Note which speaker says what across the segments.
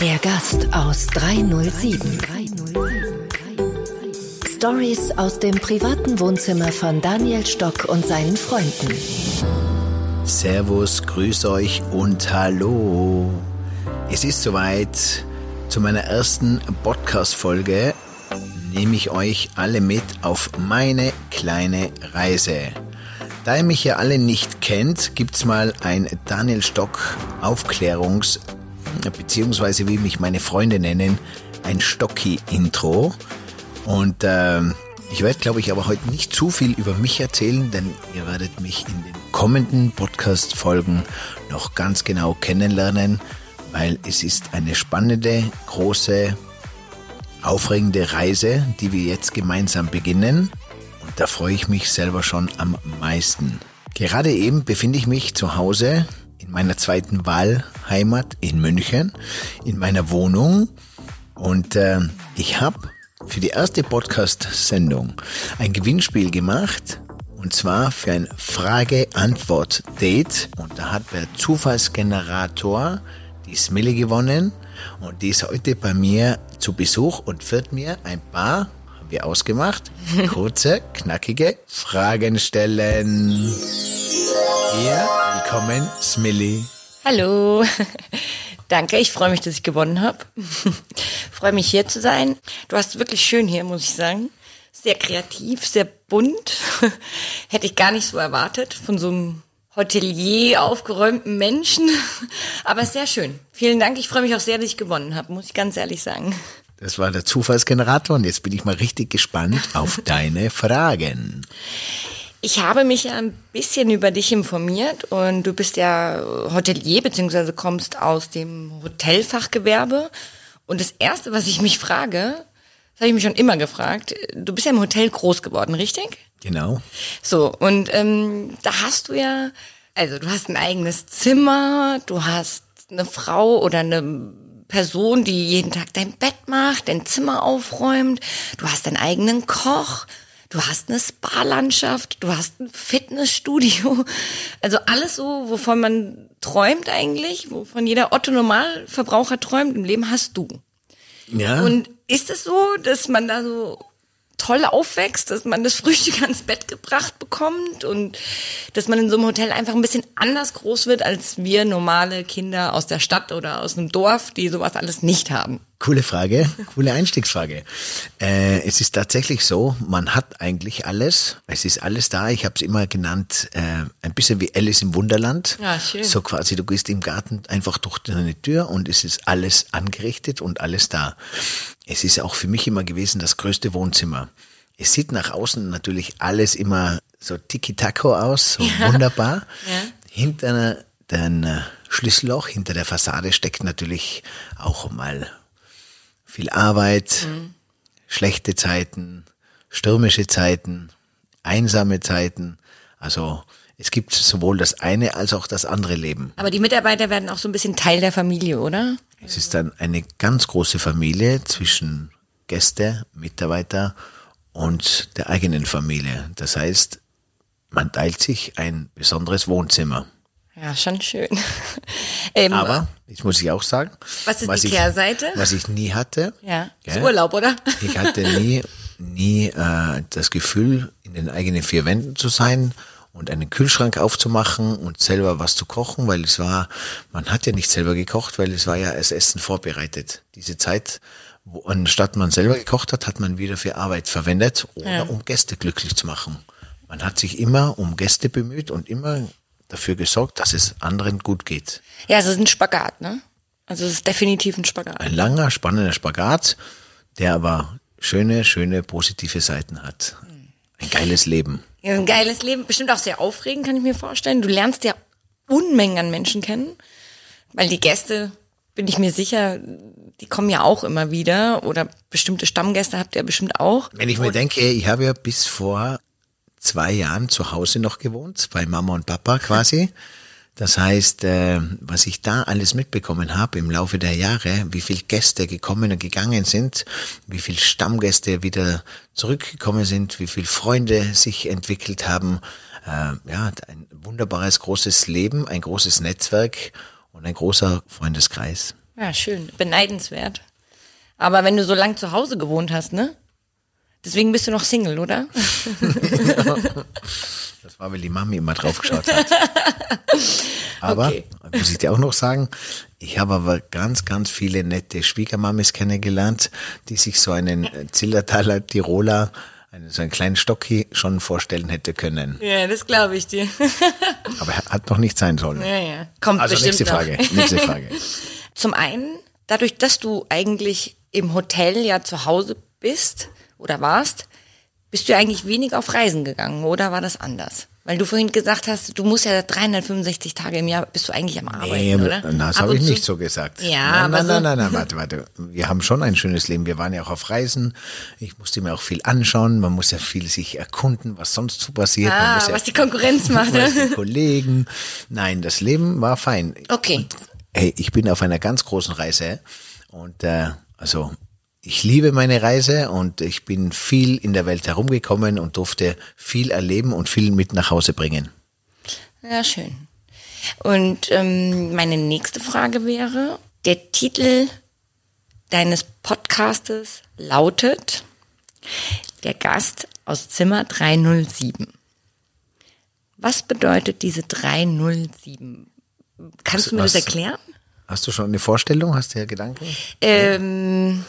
Speaker 1: Der Gast aus 307. Stories aus dem privaten Wohnzimmer von Daniel Stock und seinen Freunden.
Speaker 2: Servus, grüß euch und hallo. Es ist soweit. Zu meiner ersten Podcast-Folge nehme ich euch alle mit auf meine kleine Reise. Da ihr mich ja alle nicht kennt, gibt's mal ein Daniel Stock Aufklärungs- beziehungsweise wie mich meine Freunde nennen, ein Stocki-Intro. Und äh, ich werde, glaube ich, aber heute nicht zu viel über mich erzählen, denn ihr werdet mich in den kommenden Podcast-Folgen noch ganz genau kennenlernen, weil es ist eine spannende, große, aufregende Reise, die wir jetzt gemeinsam beginnen. Da freue ich mich selber schon am meisten. Gerade eben befinde ich mich zu Hause in meiner zweiten Wahlheimat in München, in meiner Wohnung. Und äh, ich habe für die erste Podcast-Sendung ein Gewinnspiel gemacht. Und zwar für ein Frage-Antwort-Date. Und da hat der Zufallsgenerator die Smille gewonnen. Und die ist heute bei mir zu Besuch und wird mir ein paar, wir ausgemacht, kurze, knackige Fragen stellen. Hier, willkommen, Smilly.
Speaker 3: Hallo. Danke, ich freue mich, dass ich gewonnen habe. freue mich hier zu sein. Du hast wirklich schön hier, muss ich sagen. Sehr kreativ, sehr bunt. Hätte ich gar nicht so erwartet von so einem Hotelier aufgeräumten Menschen. Aber sehr schön. Vielen Dank. Ich freue mich auch sehr, dass ich gewonnen habe, muss ich ganz ehrlich sagen.
Speaker 2: Das war der Zufallsgenerator und jetzt bin ich mal richtig gespannt auf deine Fragen.
Speaker 3: Ich habe mich ja ein bisschen über dich informiert und du bist ja Hotelier beziehungsweise kommst aus dem Hotelfachgewerbe. Und das Erste, was ich mich frage, das habe ich mich schon immer gefragt, du bist ja im Hotel groß geworden, richtig?
Speaker 2: Genau.
Speaker 3: So, und ähm, da hast du ja, also du hast ein eigenes Zimmer, du hast eine Frau oder eine Person, die jeden Tag dein Bett macht, dein Zimmer aufräumt, du hast deinen eigenen Koch, du hast eine Spa-Landschaft, du hast ein Fitnessstudio. Also alles so, wovon man träumt eigentlich, wovon jeder Otto-Normalverbraucher träumt im Leben, hast du.
Speaker 2: Ja.
Speaker 3: Und ist es so, dass man da so toll aufwächst, dass man das Frühstück ans Bett gebracht bekommt und dass man in so einem Hotel einfach ein bisschen anders groß wird als wir normale Kinder aus der Stadt oder aus einem Dorf, die sowas alles nicht haben.
Speaker 2: Coole Frage, coole Einstiegsfrage. Äh, es ist tatsächlich so, man hat eigentlich alles. Es ist alles da. Ich habe es immer genannt, äh, ein bisschen wie Alice im Wunderland.
Speaker 3: Ja, schön.
Speaker 2: So quasi, du gehst im Garten einfach durch deine Tür und es ist alles angerichtet und alles da. Es ist auch für mich immer gewesen das größte Wohnzimmer. Es sieht nach außen natürlich alles immer so tiki-taco aus, so
Speaker 3: Ja.
Speaker 2: wunderbar.
Speaker 3: Ja.
Speaker 2: Hinter dem Schlüsselloch, hinter der Fassade steckt natürlich auch mal viel Arbeit, schlechte Zeiten, stürmische Zeiten, einsame Zeiten. Also es gibt sowohl das eine als auch das andere Leben.
Speaker 3: Aber die Mitarbeiter werden auch so ein bisschen Teil der Familie, oder?
Speaker 2: Es ist dann eine ganz große Familie zwischen Gäste, Mitarbeiter und der eigenen Familie. Das heißt, man teilt sich ein besonderes Wohnzimmer.
Speaker 3: Ja, schon schön. ähm,
Speaker 2: Aber, jetzt muss ich auch sagen,
Speaker 3: Was ist die
Speaker 2: ich,
Speaker 3: Kehrseite?
Speaker 2: Was ich nie hatte,
Speaker 3: ja, ist
Speaker 2: Gell?
Speaker 3: Urlaub, oder?
Speaker 2: ich hatte nie, nie äh, das Gefühl, in den eigenen vier Wänden zu sein und einen Kühlschrank aufzumachen und selber was zu kochen, weil es war, man hat ja nicht selber gekocht, weil es war ja das Essen vorbereitet. Diese Zeit, wo anstatt man selber gekocht hat, hat man wieder für Arbeit verwendet oder
Speaker 3: Ja.
Speaker 2: um Gäste glücklich zu machen. Man hat sich immer um Gäste bemüht und immer dafür gesorgt, dass es anderen gut geht.
Speaker 3: Ja, es ist ein Spagat, ne? Also es ist definitiv ein Spagat.
Speaker 2: Ein langer, spannender Spagat, der aber schöne, schöne, positive Seiten hat. Ein geiles Leben.
Speaker 3: Ja, ein geiles Leben, bestimmt auch sehr aufregend, kann ich mir vorstellen. Du lernst ja Unmengen an Menschen kennen, weil die Gäste, bin ich mir sicher, die kommen ja auch immer wieder oder bestimmte Stammgäste habt ihr bestimmt auch.
Speaker 2: Wenn ich mir denke, ich habe ja bis vor zwei Jahren zu Hause noch gewohnt, bei Mama und Papa quasi. Das heißt, äh, was ich da alles mitbekommen habe im Laufe der Jahre, wie viel Gäste gekommen und gegangen sind, wie viel Stammgäste wieder zurückgekommen sind, wie viel Freunde sich entwickelt haben, äh, ja, ein wunderbares großes Leben, ein großes Netzwerk und ein großer Freundeskreis.
Speaker 3: Ja, schön. Beneidenswert. Aber wenn du so lang zu Hause gewohnt hast, ne? Deswegen bist du noch Single, oder?
Speaker 2: Das war, weil die Mami immer drauf geschaut hat. Aber,
Speaker 3: Okay.
Speaker 2: muss ich dir auch noch sagen, ich habe aber ganz, ganz viele nette Schwiegermamis kennengelernt, die sich so einen äh, Zillertaler Tiroler, einen, so einen kleinen Stocki schon vorstellen hätte können.
Speaker 3: Ja, das glaube ich dir.
Speaker 2: Aber hat noch nicht sein sollen.
Speaker 3: Ja, ja. Kommt
Speaker 2: Also
Speaker 3: bestimmt
Speaker 2: nächste
Speaker 3: noch.
Speaker 2: Frage, nächste Frage.
Speaker 3: Zum einen, dadurch, dass du eigentlich im Hotel ja zu Hause bist oder warst, bist du eigentlich wenig auf Reisen gegangen oder war das anders? Weil du vorhin gesagt hast, du musst ja 365 Tage im Jahr bist du eigentlich am Arbeiten,
Speaker 2: Nee,
Speaker 3: oder?
Speaker 2: das
Speaker 3: Ab
Speaker 2: habe
Speaker 3: und
Speaker 2: ich
Speaker 3: zu-
Speaker 2: nicht so gesagt.
Speaker 3: Ja,
Speaker 2: nein, nein,
Speaker 3: so-
Speaker 2: nein, nein, nein, warte, warte. Wir haben schon ein schönes Leben. Wir waren ja auch auf Reisen. Ich musste mir auch viel anschauen. Man muss ja viel sich erkunden, was sonst so passiert.
Speaker 3: Ah,
Speaker 2: muss ja
Speaker 3: was die Konkurrenz macht.
Speaker 2: was die Kollegen. Nein, das Leben war fein.
Speaker 3: Okay.
Speaker 2: Hey, ich bin auf einer ganz großen Reise und äh, also ich liebe meine Reise und ich bin viel in der Welt herumgekommen und durfte viel erleben und viel mit nach Hause bringen.
Speaker 3: Ja, schön. Und ähm, meine nächste Frage wäre, der Titel deines Podcastes lautet Der Gast aus Zimmer 307. Was bedeutet diese 307? Kannst du mir das erklären?
Speaker 2: Hast du schon eine Vorstellung? Hast du ja Gedanken?
Speaker 3: Ähm, ja.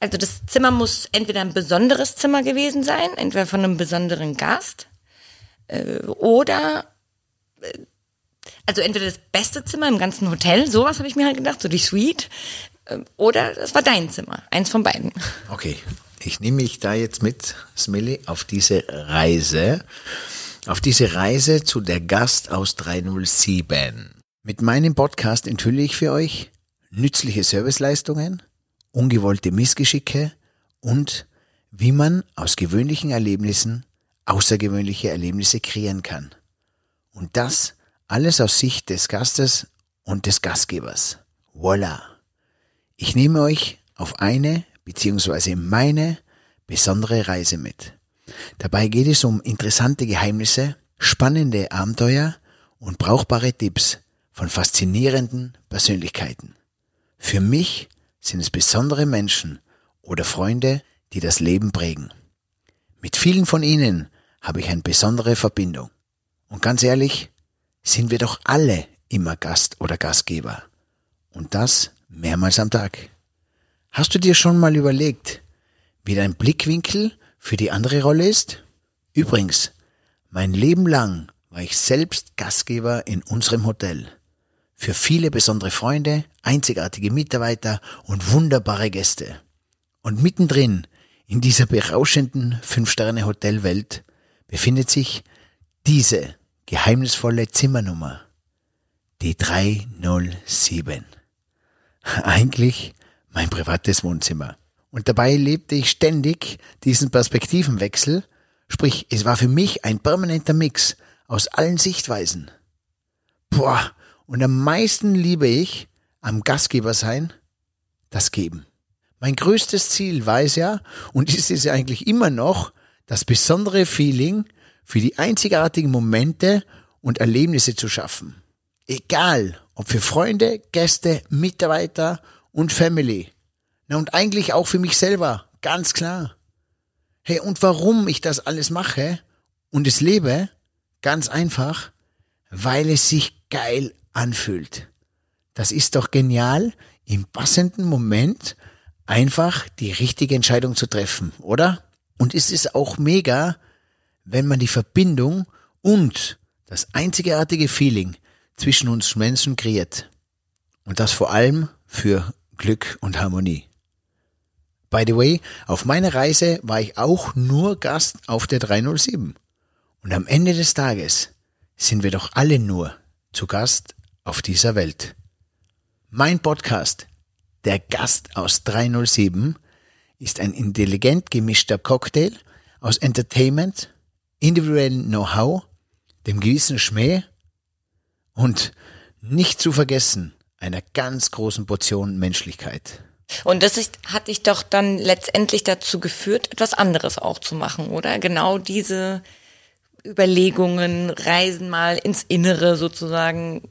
Speaker 3: Also das Zimmer muss entweder ein besonderes Zimmer gewesen sein, entweder von einem besonderen Gast, äh, oder äh, also entweder das beste Zimmer im ganzen Hotel, sowas habe ich mir halt gedacht, so die Suite, äh, oder das war dein Zimmer, eins von beiden.
Speaker 2: Okay, ich nehme mich da jetzt mit, Smilly, auf diese Reise. Auf diese Reise zu der Gast aus 307. Mit meinem Podcast enthülle ich für euch nützliche Serviceleistungen, ungewollte Missgeschicke und wie man aus gewöhnlichen Erlebnissen außergewöhnliche Erlebnisse kreieren kann. Und das alles aus Sicht des Gastes und des Gastgebers. Voila! Ich nehme euch auf eine bzw. meine besondere Reise mit. Dabei geht es um interessante Geheimnisse, spannende Abenteuer und brauchbare Tipps von faszinierenden Persönlichkeiten. Für mich sind es besondere Menschen oder Freunde, die das Leben prägen. Mit vielen von ihnen habe ich eine besondere Verbindung. Und ganz ehrlich, sind wir doch alle immer Gast oder Gastgeber. Und das mehrmals am Tag. Hast du dir schon mal überlegt, wie dein Blickwinkel für die andere Rolle ist? Übrigens, mein Leben lang war ich selbst Gastgeber in unserem Hotel. Für viele besondere Freunde, einzigartige Mitarbeiter und wunderbare Gäste. Und mittendrin in dieser berauschenden Fünf-Sterne-Hotelwelt befindet sich diese geheimnisvolle Zimmernummer. Die 307. Eigentlich mein privates Wohnzimmer. Und dabei lebte ich ständig diesen Perspektivenwechsel, sprich, es war für mich ein permanenter Mix aus allen Sichtweisen. Boah, und am meisten liebe ich am Gastgeber sein, das Geben. Mein größtes Ziel war es ja, und ist es ja eigentlich immer noch, das besondere Feeling für die einzigartigen Momente und Erlebnisse zu schaffen. Egal, ob für Freunde, Gäste, Mitarbeiter und Family. Na und eigentlich auch für mich selber, ganz klar. Hey, und warum ich das alles mache und es lebe? Ganz einfach, weil es sich geil anfühlt. Das ist doch genial, im passenden Moment einfach die richtige Entscheidung zu treffen, oder? Und es ist auch mega, wenn man die Verbindung und das einzigartige Feeling zwischen uns Menschen kreiert. Und das vor allem für Glück und Harmonie. By the way, auf meiner Reise war ich auch nur Gast auf der 307. Und am Ende des Tages sind wir doch alle nur zu Gast auf dieser Welt. Mein Podcast, der Gast aus 307, ist ein intelligent gemischter Cocktail aus Entertainment, individuellem Know-how, dem gewissen Schmäh und nicht zu vergessen einer ganz großen Portion Menschlichkeit.
Speaker 3: Und das ist, hat dich doch dann letztendlich dazu geführt, etwas anderes auch zu machen, oder? Genau diese Überlegungen, Reisen mal ins Innere sozusagen.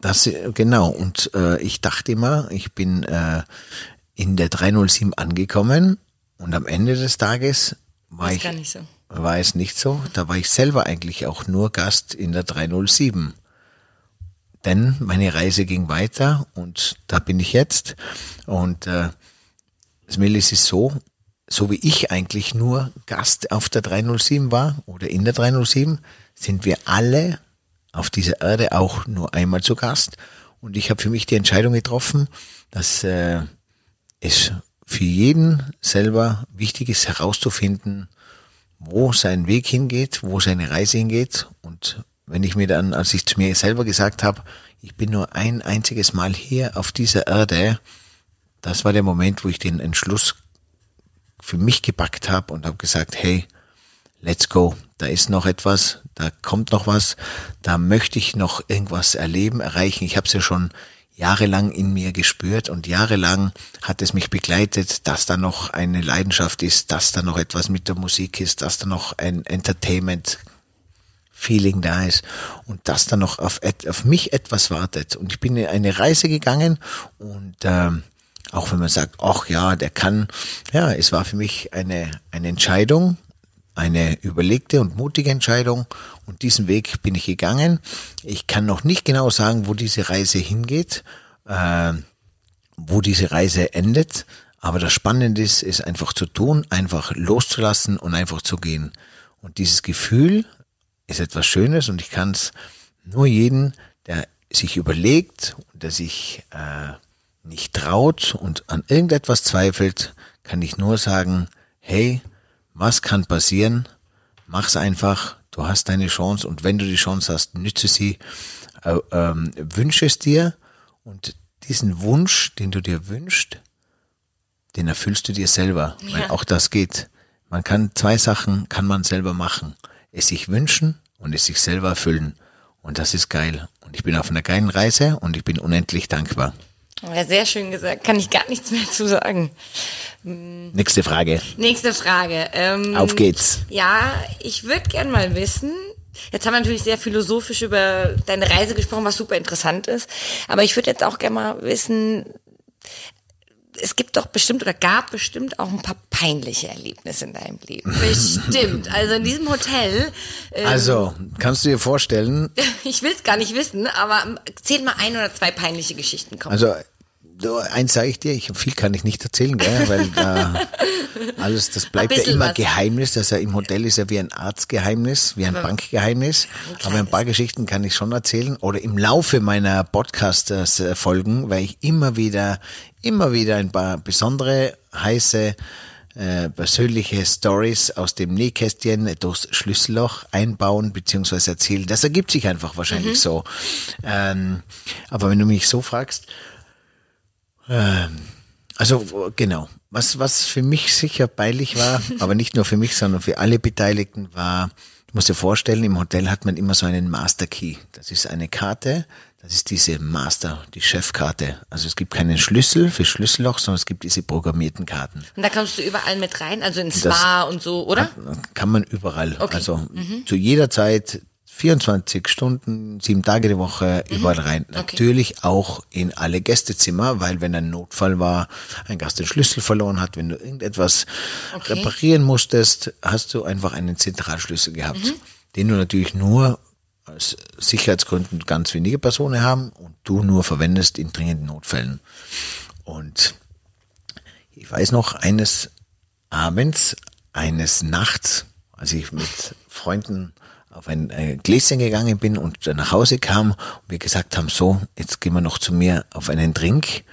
Speaker 2: Das, genau. Und äh, ich dachte immer, ich bin äh, in der 307 angekommen und am Ende des Tages war ich,
Speaker 3: so.
Speaker 2: war es nicht so. Da war ich selber eigentlich auch nur Gast in der 307. Denn meine Reise ging weiter und da bin ich jetzt. Und äh, Smelis ist so, so wie ich eigentlich nur Gast auf der 307 war oder in der 307, sind wir alle auf dieser Erde auch nur einmal zu Gast. Und ich habe für mich die Entscheidung getroffen, dass äh, es für jeden selber wichtig ist herauszufinden, wo sein Weg hingeht, wo seine Reise hingeht und wenn ich mir dann, als ich zu mir selber gesagt habe, ich bin nur ein einziges Mal hier auf dieser Erde, das war der Moment, wo ich den Entschluss für mich gepackt habe und habe gesagt, hey, let's go. Da ist noch etwas, da kommt noch was, da möchte ich noch irgendwas erleben, erreichen. Ich habe es ja schon jahrelang in mir gespürt und jahrelang hat es mich begleitet, dass da noch eine Leidenschaft ist, dass da noch etwas mit der Musik ist, dass da noch ein Entertainment Feeling da ist und dass da noch auf, auf mich etwas wartet. Und ich bin in eine Reise gegangen und ähm, auch wenn man sagt, ach ja, der kann, ja, es war für mich eine, eine Entscheidung, eine überlegte und mutige Entscheidung und diesen Weg bin ich gegangen. Ich kann noch nicht genau sagen, wo diese Reise hingeht, äh, wo diese Reise endet, aber das Spannende ist, ist einfach zu tun, einfach loszulassen und einfach zu gehen. Und dieses Gefühl, ist etwas Schönes und ich kann es nur jeden, der sich überlegt und der sich äh, nicht traut und an irgendetwas zweifelt, kann ich nur sagen, hey, was kann passieren? Mach's einfach, du hast deine Chance und wenn du die Chance hast, nütze sie, äh, ähm, wünsche es dir und diesen Wunsch, den du dir wünschst, den erfüllst du dir selber, ja. weil auch das geht. Man kann zwei Sachen kann man selber machen es sich wünschen und es sich selber erfüllen. Und das ist geil. Und ich bin auf einer geilen Reise und ich bin unendlich dankbar.
Speaker 3: Ja, sehr schön gesagt. Kann ich gar nichts mehr zu sagen.
Speaker 2: Nächste Frage.
Speaker 3: Nächste Frage. Ähm,
Speaker 2: auf geht's.
Speaker 3: Ja, ich würde gern mal wissen, Jetzt haben wir natürlich sehr philosophisch über deine Reise gesprochen, was super interessant ist. Aber ich würde jetzt auch gerne mal wissen, es gibt doch bestimmt oder gab bestimmt auch ein paar peinliche Erlebnisse in deinem Leben. Bestimmt. Also in diesem Hotel.
Speaker 2: Ähm, also, kannst du dir vorstellen?
Speaker 3: ich will es gar nicht wissen, aber zähl mal ein oder zwei peinliche Geschichten. Komm.
Speaker 2: Also, eins sage ich dir, ich, viel kann ich nicht erzählen, gell, weil da alles, das bleibt ja immer was. Geheimnis. Ja im Hotel ist ja wie ein Arztgeheimnis, wie ein aber Bankgeheimnis. Ein aber ein paar Geschichten kann ich schon erzählen. Oder im Laufe meiner Podcast-Folgen, weil ich immer wieder, immer wieder ein paar besondere, heiße, äh, persönliche Stories aus dem Nähkästchen durchs Schlüsselloch einbauen beziehungsweise erzählen. Das ergibt sich einfach wahrscheinlich mhm. so. Ähm, aber wenn du mich so fragst, also genau. Was, was für mich sicher peinlich war, aber nicht nur für mich, sondern für alle Beteiligten war, du musst dir vorstellen, im Hotel hat man immer so einen Master Key. Das ist eine Karte, das ist diese Master, die Chefkarte. Also es gibt keinen Schlüssel für Schlüsselloch, sondern es gibt diese programmierten Karten.
Speaker 3: Und da kommst du überall mit rein, also ins Spa und so, oder?
Speaker 2: Kann, kann man überall. Okay. Also mhm. zu jeder Zeit 24 Stunden, sieben Tage die Woche mhm. überall rein. Okay. Natürlich auch in alle Gästezimmer, weil wenn ein Notfall war, ein Gast den Schlüssel verloren hat, wenn du irgendetwas okay. reparieren musstest, hast du einfach einen Zentralschlüssel gehabt, mhm. den du natürlich nur aus Sicherheitsgründen ganz wenige Personen haben und du nur verwendest in dringenden Notfällen. Und ich weiß noch, eines Abends, eines Nachts, als ich mit Freunden auf ein äh, Gläschen gegangen bin und nach Hause kam und wir gesagt haben, so, jetzt gehen wir noch zu mir auf einen Drink.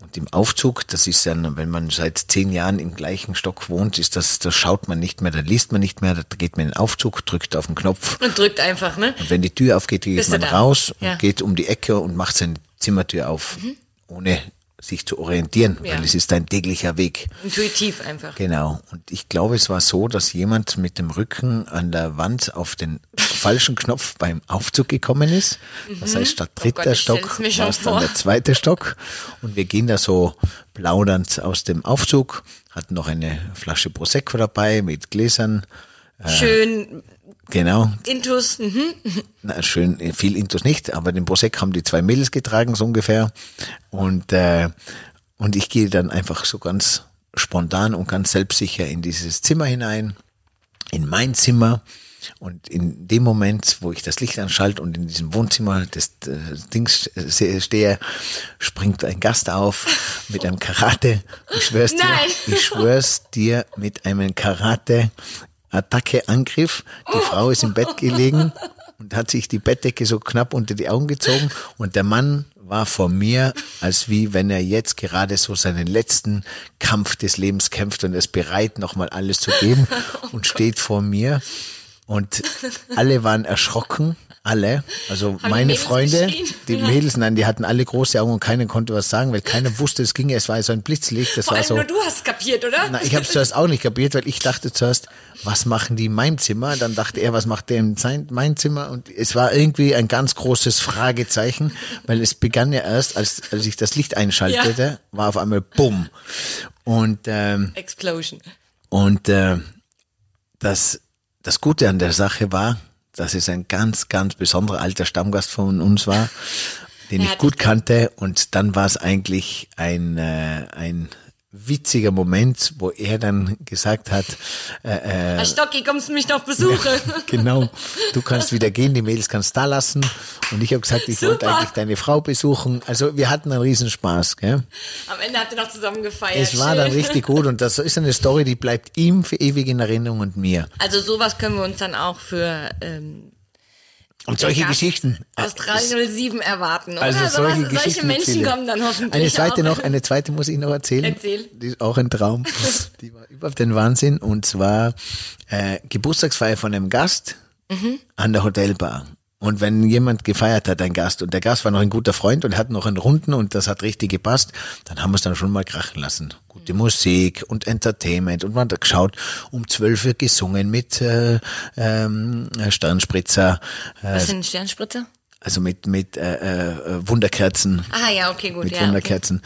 Speaker 2: Und im Aufzug, das ist dann, wenn man seit zehn Jahren im gleichen Stock wohnt, ist das, da schaut man nicht mehr, da liest man nicht mehr, da geht man in den Aufzug, drückt auf den Knopf.
Speaker 3: Und drückt einfach, ne?
Speaker 2: Und wenn die Tür aufgeht, geht Bist man raus ja. und geht um die Ecke und macht seine Zimmertür auf. Mhm. Ohne sich zu orientieren, ja. weil es ist ein täglicher Weg.
Speaker 3: Intuitiv einfach.
Speaker 2: Genau. Und ich glaube, es war so, dass jemand mit dem Rücken an der Wand auf den falschen Knopf beim Aufzug gekommen ist. Das heißt, statt dritter
Speaker 3: Mhm. Oh Gott,
Speaker 2: Stock war es dann der zweite Stock. Und wir gehen da so plaudernd aus dem Aufzug, hatten noch eine Flasche Prosecco dabei mit Gläsern.
Speaker 3: Schön
Speaker 2: Genau,
Speaker 3: Intus. Mhm.
Speaker 2: na, schön, äh, viel Intus nicht, aber den Prosecco haben die zwei Mädels getragen, so ungefähr. Und, äh, und ich gehe dann einfach so ganz spontan und ganz selbstsicher in dieses Zimmer hinein, in mein Zimmer. Und in dem Moment, wo ich das Licht anschalte und in diesem Wohnzimmer des äh, Dings se- stehe, springt ein Gast auf mit einem Karate. Ich schwör's dir, ich schwör's dir mit einem Karate Attacke Angriff. Die Frau ist im Bett gelegen und hat sich die Bettdecke so knapp unter die Augen gezogen und der Mann war vor mir, als wie wenn er jetzt gerade so seinen letzten Kampf des Lebens kämpft und ist bereit, nochmal alles zu geben und steht vor mir. Und alle waren erschrocken, alle. Also
Speaker 3: die
Speaker 2: meine
Speaker 3: Mädels
Speaker 2: Freunde,
Speaker 3: geschrien?
Speaker 2: die
Speaker 3: Ja.
Speaker 2: Mädels, nein, die hatten alle große Augen und keiner konnte was sagen, weil keiner wusste, es ging, es war so ein Blitzlicht, das
Speaker 3: Vor
Speaker 2: war
Speaker 3: allem
Speaker 2: so.
Speaker 3: nur du hast kapiert, oder?
Speaker 2: Na, ich habe es zuerst auch nicht kapiert, weil ich dachte zuerst, was machen die in meinem Zimmer? Dann dachte er, was macht der in sein, mein Zimmer? Und es war irgendwie ein ganz großes Fragezeichen, weil es begann ja erst, als, als ich das Licht einschaltete, war auf einmal Bumm. Und, ähm,
Speaker 3: Explosion.
Speaker 2: und äh, das, das Gute an der Sache war, dass es ein ganz, ganz besonderer alter Stammgast von uns war, den
Speaker 3: Er
Speaker 2: ich gut kannte. Und dann war es eigentlich ein, äh, ein witziger Moment, wo er dann gesagt hat, äh, äh,
Speaker 3: Herr Stocki, kommst du mich noch besuchen?
Speaker 2: genau, du kannst wieder gehen, die Mädels kannst da lassen. Und ich habe gesagt, ich wollte
Speaker 3: Super.
Speaker 2: eigentlich deine Frau besuchen. Also wir hatten einen Riesenspaß. Gell?
Speaker 3: Am Ende habt ihr noch zusammen gefeiert.
Speaker 2: Es war
Speaker 3: Schön.
Speaker 2: dann richtig gut und das ist eine Story, die bleibt ihm für ewig in Erinnerung und mir.
Speaker 3: Also sowas können wir uns dann auch für ähm,
Speaker 2: Und solche
Speaker 3: Gast
Speaker 2: Geschichten.
Speaker 3: aus 307 erwarten,
Speaker 2: Also
Speaker 3: oder?
Speaker 2: solche
Speaker 3: Sowas-
Speaker 2: Geschichten
Speaker 3: solche
Speaker 2: mit
Speaker 3: Menschen
Speaker 2: viele.
Speaker 3: kommen dann hoffentlich
Speaker 2: Eine zweite
Speaker 3: auch.
Speaker 2: noch, eine zweite muss ich noch erzählen.
Speaker 3: Erzähl.
Speaker 2: Die ist auch ein Traum. Die war überhaupt ein Wahnsinn. Und zwar äh, Geburtstagsfeier von einem Gast
Speaker 3: Mhm.
Speaker 2: an der Hotelbar. Und wenn jemand gefeiert hat, ein Gast, und der Gast war noch ein guter Freund und hat noch einen Runden und das hat richtig gepasst, dann haben wir es dann schon mal krachen lassen. Gute Musik und Entertainment und man hat geschaut, um zwölf Uhr gesungen mit äh, ähm, Sternspritzer, äh,
Speaker 3: Was sind Sternspritzer?
Speaker 2: Also mit mit äh, äh, Wunderkerzen,
Speaker 3: Ah ja, okay, gut.
Speaker 2: mit
Speaker 3: ja, okay.
Speaker 2: Wunderkerzen.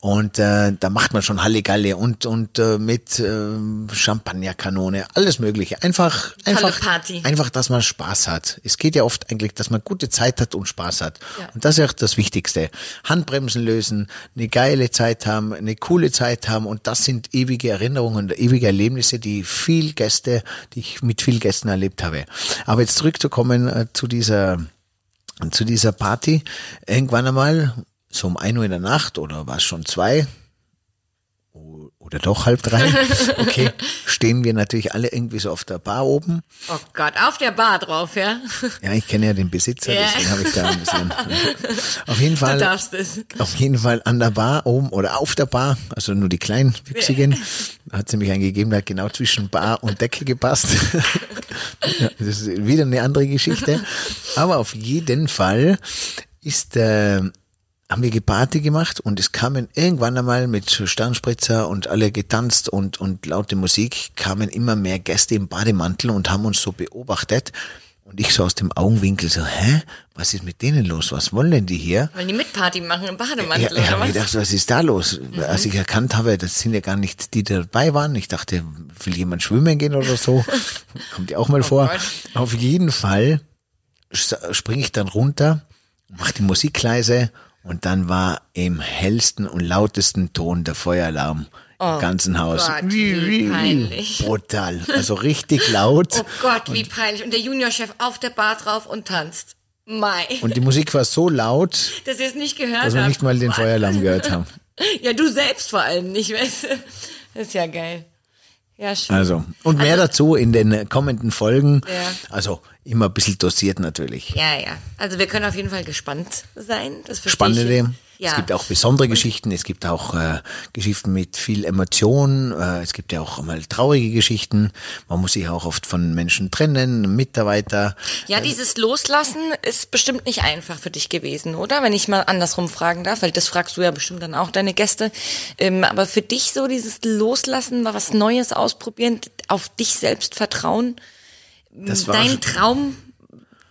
Speaker 2: Und äh, da macht man schon Halligalle und und äh, mit äh, Champagnerkanone, alles mögliche. Einfach einfach
Speaker 3: Party.
Speaker 2: einfach, dass man Spaß hat. Es geht ja oft eigentlich, dass man gute Zeit hat und Spaß hat.
Speaker 3: Ja.
Speaker 2: Und das ist auch das Wichtigste. Handbremsen lösen, eine geile Zeit haben, eine coole Zeit haben und das sind ewige Erinnerungen und ewige Erlebnisse, die viel Gäste, die ich mit vielen Gästen erlebt habe. Aber jetzt zurückzukommen äh, zu dieser zu dieser Party. Irgendwann einmal, so um ein Uhr in der Nacht oder war es schon zwei oder doch halb drei, okay, stehen wir natürlich alle irgendwie so auf der Bar oben.
Speaker 3: Oh Gott, auf der Bar drauf, ja?
Speaker 2: Ja, ich kenne ja den Besitzer,
Speaker 3: Ja.
Speaker 2: deswegen habe ich da ein bisschen. Auf jeden Fall.
Speaker 3: Du darfst es.
Speaker 2: Auf jeden Fall an der Bar oben oder auf der Bar, also nur die kleinen Wüchsigen, hat sie mich eingegeben, der hat genau zwischen Bar und Decke gepasst. Ja, das ist wieder eine andere Geschichte. Aber auf jeden Fall ist, äh, haben wir Party gemacht und es kamen irgendwann einmal mit Sternspritzer und alle getanzt und, und laute Musik kamen immer mehr Gäste im Bademantel und haben uns so beobachtet. Und ich so aus dem Augenwinkel so, hä? Was ist mit denen los? Was wollen denn die hier?
Speaker 3: Wollen die Mitparty machen im
Speaker 2: Ja,
Speaker 3: Bademantel
Speaker 2: ich
Speaker 3: oder
Speaker 2: habe
Speaker 3: was?
Speaker 2: gedacht, was ist da los? Als ich erkannt habe, das sind ja gar nicht die, die dabei waren. Ich dachte, will jemand schwimmen gehen oder so? Kommt ja auch mal vor.
Speaker 3: Gott.
Speaker 2: Auf jeden Fall springe ich dann runter, mache die Musik leise und dann war im hellsten und lautesten Ton der Feueralarm im ganzen Haus.
Speaker 3: Gott, wie peinlich.
Speaker 2: Brutal. Also richtig laut.
Speaker 3: Oh Gott, wie peinlich. Und der Juniorchef auf der Bar drauf und tanzt. Mai.
Speaker 2: Und die Musik war so laut,
Speaker 3: dass ihr es nicht gehört
Speaker 2: dass wir nicht mal den. Feueralarm gehört haben.
Speaker 3: Ja, du selbst vor allem nicht, weißt du? Das ist ja geil. Ja, schön.
Speaker 2: Also, und mehr dazu in den kommenden Folgen.
Speaker 3: Ja.
Speaker 2: Also, immer ein bisschen dosiert natürlich.
Speaker 3: Ja, ja. Also wir können auf jeden Fall gespannt sein. Das
Speaker 2: Spannende.
Speaker 3: Ja.
Speaker 2: Es gibt auch besondere Geschichten. Es gibt auch äh, Geschichten mit viel Emotion. Äh, es gibt ja auch mal traurige Geschichten. Man muss sich auch oft von Menschen trennen, Mitarbeiter.
Speaker 3: Ja, dieses Loslassen ist bestimmt nicht einfach für dich gewesen, oder? Wenn ich mal andersrum fragen darf, weil das fragst du ja bestimmt dann auch deine Gäste. Ähm, aber für dich so dieses Loslassen, mal was Neues ausprobieren, auf dich selbst vertrauen,
Speaker 2: schon-
Speaker 3: Traum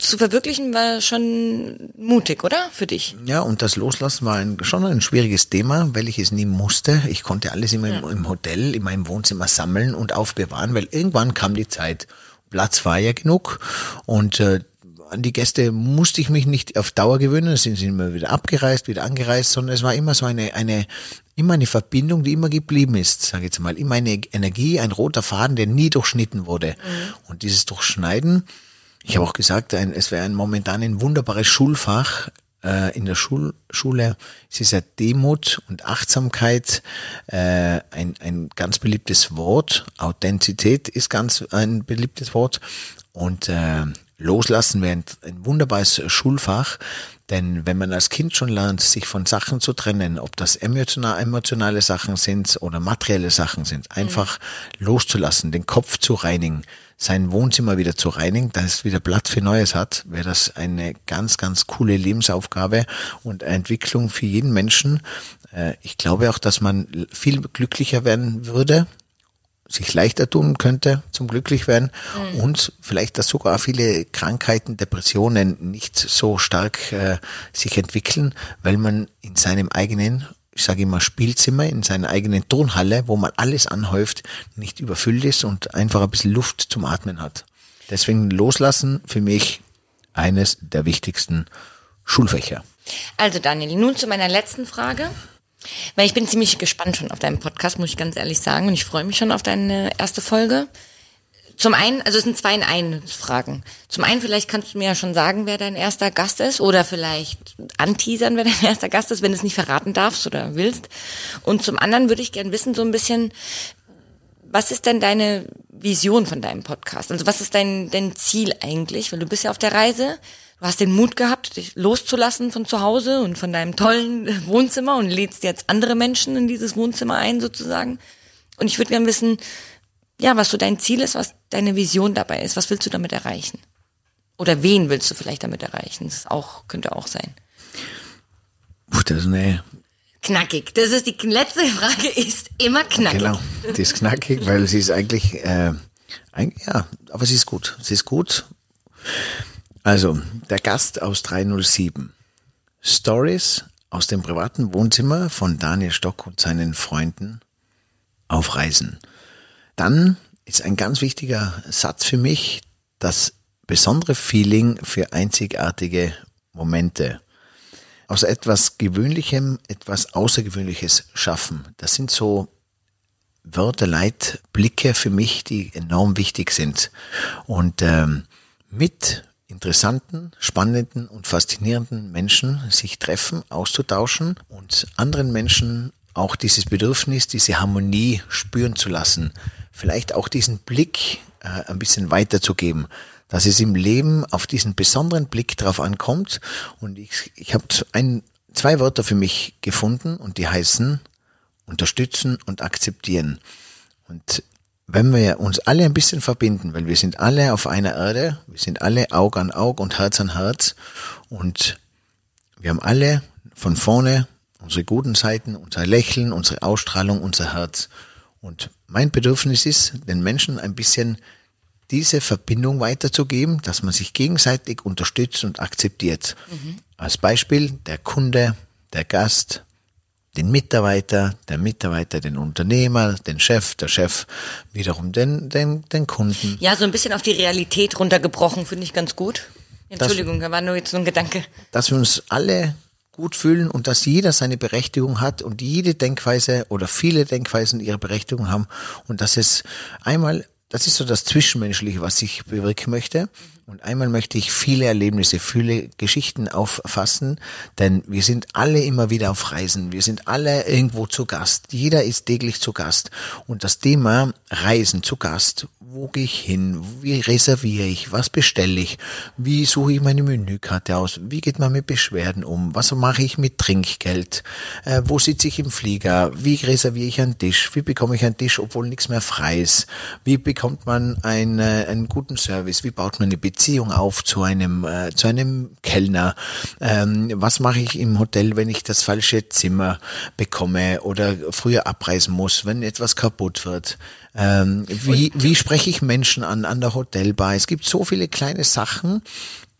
Speaker 3: zu verwirklichen war schon mutig, oder? Für dich?
Speaker 2: Ja, und das Loslassen war ein, schon ein schwieriges Thema, weil ich es nie musste. Ich konnte alles immer im, im Hotel, in meinem Wohnzimmer sammeln und aufbewahren, weil irgendwann kam die Zeit. Platz war ja genug und äh, an die Gäste musste ich mich nicht auf Dauer gewöhnen, sind sie immer wieder abgereist, wieder angereist, sondern es war immer so eine, eine, immer eine Verbindung, die immer geblieben ist, sage ich jetzt mal. Immer eine Energie, ein roter Faden, der nie durchschnitten wurde. Mhm. Und dieses Durchschneiden, ich habe auch gesagt, ein, es wäre ein momentan ein wunderbares Schulfach, äh, in der Schul Schule. Es ist ja Demut und Achtsamkeit äh, ein, ein ganz beliebtes Wort. Authentizität ist ganz ein beliebtes Wort. Und äh, Loslassen wäre ein, wunderbares Schulfach, denn wenn man als Kind schon lernt, sich von Sachen zu trennen, ob das emotional, emotionale Sachen sind oder materielle Sachen sind, einfach mhm. loszulassen, den Kopf zu reinigen, sein Wohnzimmer wieder zu reinigen, dass es wieder Platz für Neues hat, wäre das eine ganz, ganz coole Lebensaufgabe und Entwicklung für jeden Menschen. Äh, ich glaube auch, dass man viel glücklicher werden würde, sich leichter tun könnte zum Glücklichwerden mhm. und vielleicht, dass sogar viele Krankheiten, Depressionen nicht so stark äh, sich entwickeln, weil man in seinem eigenen ich sage immer Spielzimmer in seiner eigenen Turnhalle, wo man alles anhäuft, nicht überfüllt ist und einfach ein bisschen Luft zum Atmen hat. Deswegen loslassen für mich eines der wichtigsten Schulfächer.
Speaker 3: Also Daniel, nun zu meiner letzten Frage. Weil ich bin ziemlich gespannt schon auf deinen Podcast, muss ich ganz ehrlich sagen. Und ich freue mich schon auf deine erste Folge. Zum einen, also es sind zwei in einen Fragen. Zum einen, vielleicht kannst du mir ja schon sagen, wer dein erster Gast ist oder vielleicht anteasern, wer dein erster Gast ist, wenn du es nicht verraten darfst oder willst. Und zum anderen würde ich gern wissen, so ein bisschen, was ist denn deine Vision von deinem Podcast? Also was ist dein, dein Ziel eigentlich? Weil du bist ja auf der Reise du hast den Mut gehabt, dich loszulassen von zu Hause und von deinem tollen Wohnzimmer und lädst jetzt andere Menschen in dieses Wohnzimmer ein sozusagen. Und ich würde gerne wissen, ja, was so dein Ziel ist, was deine Vision dabei ist. Was willst du damit erreichen? Oder wen willst du vielleicht damit erreichen? Das auch, könnte auch sein.
Speaker 2: Puh, das ist eine
Speaker 3: knackig. Das ist die letzte Frage, ist immer knackig. Genau,
Speaker 2: die ist knackig, weil sie ist eigentlich, äh, eigentlich ja, aber sie ist gut. Sie ist gut. Also, der Gast aus 307. Stories aus dem privaten Wohnzimmer von Daniel Stock und seinen Freunden auf Reisen. Dann ist ein ganz wichtiger Satz für mich das besondere Feeling für einzigartige Momente. Aus etwas Gewöhnlichem etwas Außergewöhnliches schaffen. Das sind so Wörter, Leitblicke für mich, die enorm wichtig sind. Und ähm, mit interessanten, spannenden und faszinierenden Menschen sich treffen, auszutauschen und anderen Menschen auch dieses Bedürfnis, diese Harmonie spüren zu lassen. Vielleicht auch diesen Blick äh, ein bisschen weiterzugeben, dass es im Leben auf diesen besonderen Blick drauf ankommt. Und ich, ich habe ein, zwei Wörter für mich gefunden und die heißen unterstützen und akzeptieren. Und wenn wir uns alle ein bisschen verbinden, weil wir sind alle auf einer Erde, wir sind alle Aug an Aug und Herz an Herz und wir haben alle von vorne unsere guten Seiten, unser Lächeln, unsere Ausstrahlung, unser Herz. Und mein Bedürfnis ist, den Menschen ein bisschen diese Verbindung weiterzugeben, dass man sich gegenseitig unterstützt und akzeptiert. Mhm. Als Beispiel der Kunde, der Gast, den Mitarbeiter, der Mitarbeiter den Unternehmer, den Chef, der Chef wiederum den, den, den Kunden.
Speaker 3: Ja, so ein bisschen auf die Realität runtergebrochen, finde ich ganz gut. Entschuldigung, da war nur jetzt so ein Gedanke.
Speaker 2: Dass wir uns alle gut fühlen und dass jeder seine Berechtigung hat und jede Denkweise oder viele Denkweisen ihre Berechtigung haben und dass es einmal, das ist so das Zwischenmenschliche, was ich bewirken möchte und einmal möchte ich viele Erlebnisse, viele Geschichten auffassen, denn wir sind alle immer wieder auf Reisen. Wir sind alle irgendwo zu Gast. Jeder ist täglich zu Gast. Und das Thema Reisen zu Gast, wo gehe ich hin? Wie reserviere ich? Was bestelle ich? Wie suche ich meine Menükarte aus? Wie geht man mit Beschwerden um? Was mache ich mit Trinkgeld? Äh, wo sitze ich im Flieger? Wie reserviere ich einen Tisch? Wie bekomme ich einen Tisch, obwohl nichts mehr frei ist? Wie bekommt man einen, äh, einen guten Service? Wie baut man eine Beziehung auf zu einem, äh, zu einem Kellner? Ähm, was mache ich im Hotel, wenn ich das falsche Zimmer bekomme oder früher abreisen muss, wenn etwas kaputt wird? Ähm, wie, wie spreche ich Menschen an, an der Hotelbar? Es gibt so viele kleine Sachen,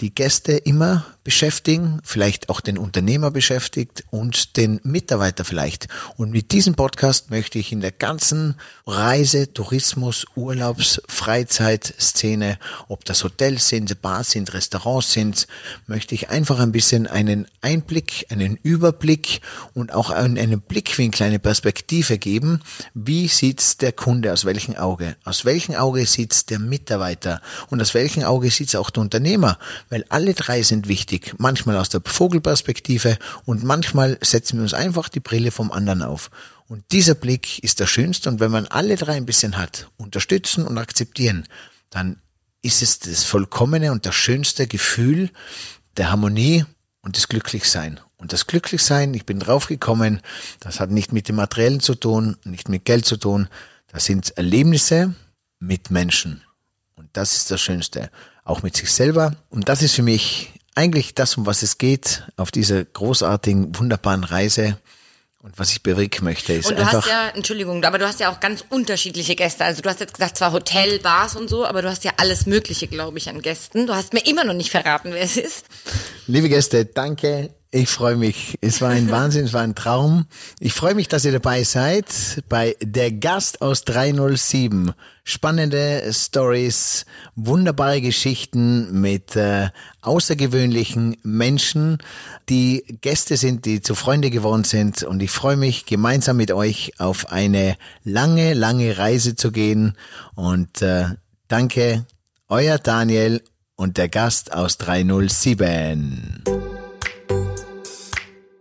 Speaker 2: die Gäste immer beschäftigen, vielleicht auch den Unternehmer beschäftigt und den Mitarbeiter vielleicht. Und mit diesem Podcast möchte ich in der ganzen Reise, Tourismus, Urlaubs, Freizeitszene, ob das Hotels sind, Bars sind, Restaurants sind, möchte ich einfach ein bisschen einen Einblick, einen Überblick und auch einen Blickwinkel, eine Perspektive geben. Wie sieht's der Kunde aus welchem Auge? Aus welchem Auge sieht's der Mitarbeiter? Und aus welchem Auge sieht's auch der Unternehmer? Weil alle drei sind wichtig. Manchmal aus der Vogelperspektive und manchmal setzen wir uns einfach die Brille vom anderen auf. Und dieser Blick ist der schönste und wenn man alle drei ein bisschen hat, unterstützen und akzeptieren, dann ist es das vollkommene und das schönste Gefühl der Harmonie und des Glücklichsein. Und das Glücklichsein, ich bin draufgekommen, das hat nicht mit dem Materiellen zu tun, nicht mit Geld zu tun, das sind Erlebnisse mit Menschen. Und das ist das Schönste. Auch mit sich selber. Und das ist für mich eigentlich das, um was es geht auf dieser großartigen, wunderbaren Reise. Und was ich bewirken möchte, ist
Speaker 3: Und du
Speaker 2: einfach.
Speaker 3: hast ja, Entschuldigung, aber du hast ja auch ganz unterschiedliche Gäste. Also du hast jetzt gesagt, zwar Hotel, Bars und so, aber du hast ja alles Mögliche, glaube ich, an Gästen. Du hast mir immer noch nicht verraten, wer es ist.
Speaker 2: Liebe Gäste, danke. Ich freue mich. Es war ein Wahnsinn, es war ein Traum. Ich freue mich, dass ihr dabei seid bei Der Gast aus 307. Spannende Stories, wunderbare Geschichten mit äh, außergewöhnlichen Menschen, die Gäste sind, die zu Freunde geworden sind. Und ich freue mich, gemeinsam mit euch auf eine lange, lange Reise zu gehen. Und äh, danke, euer Daniel und der Gast aus 307.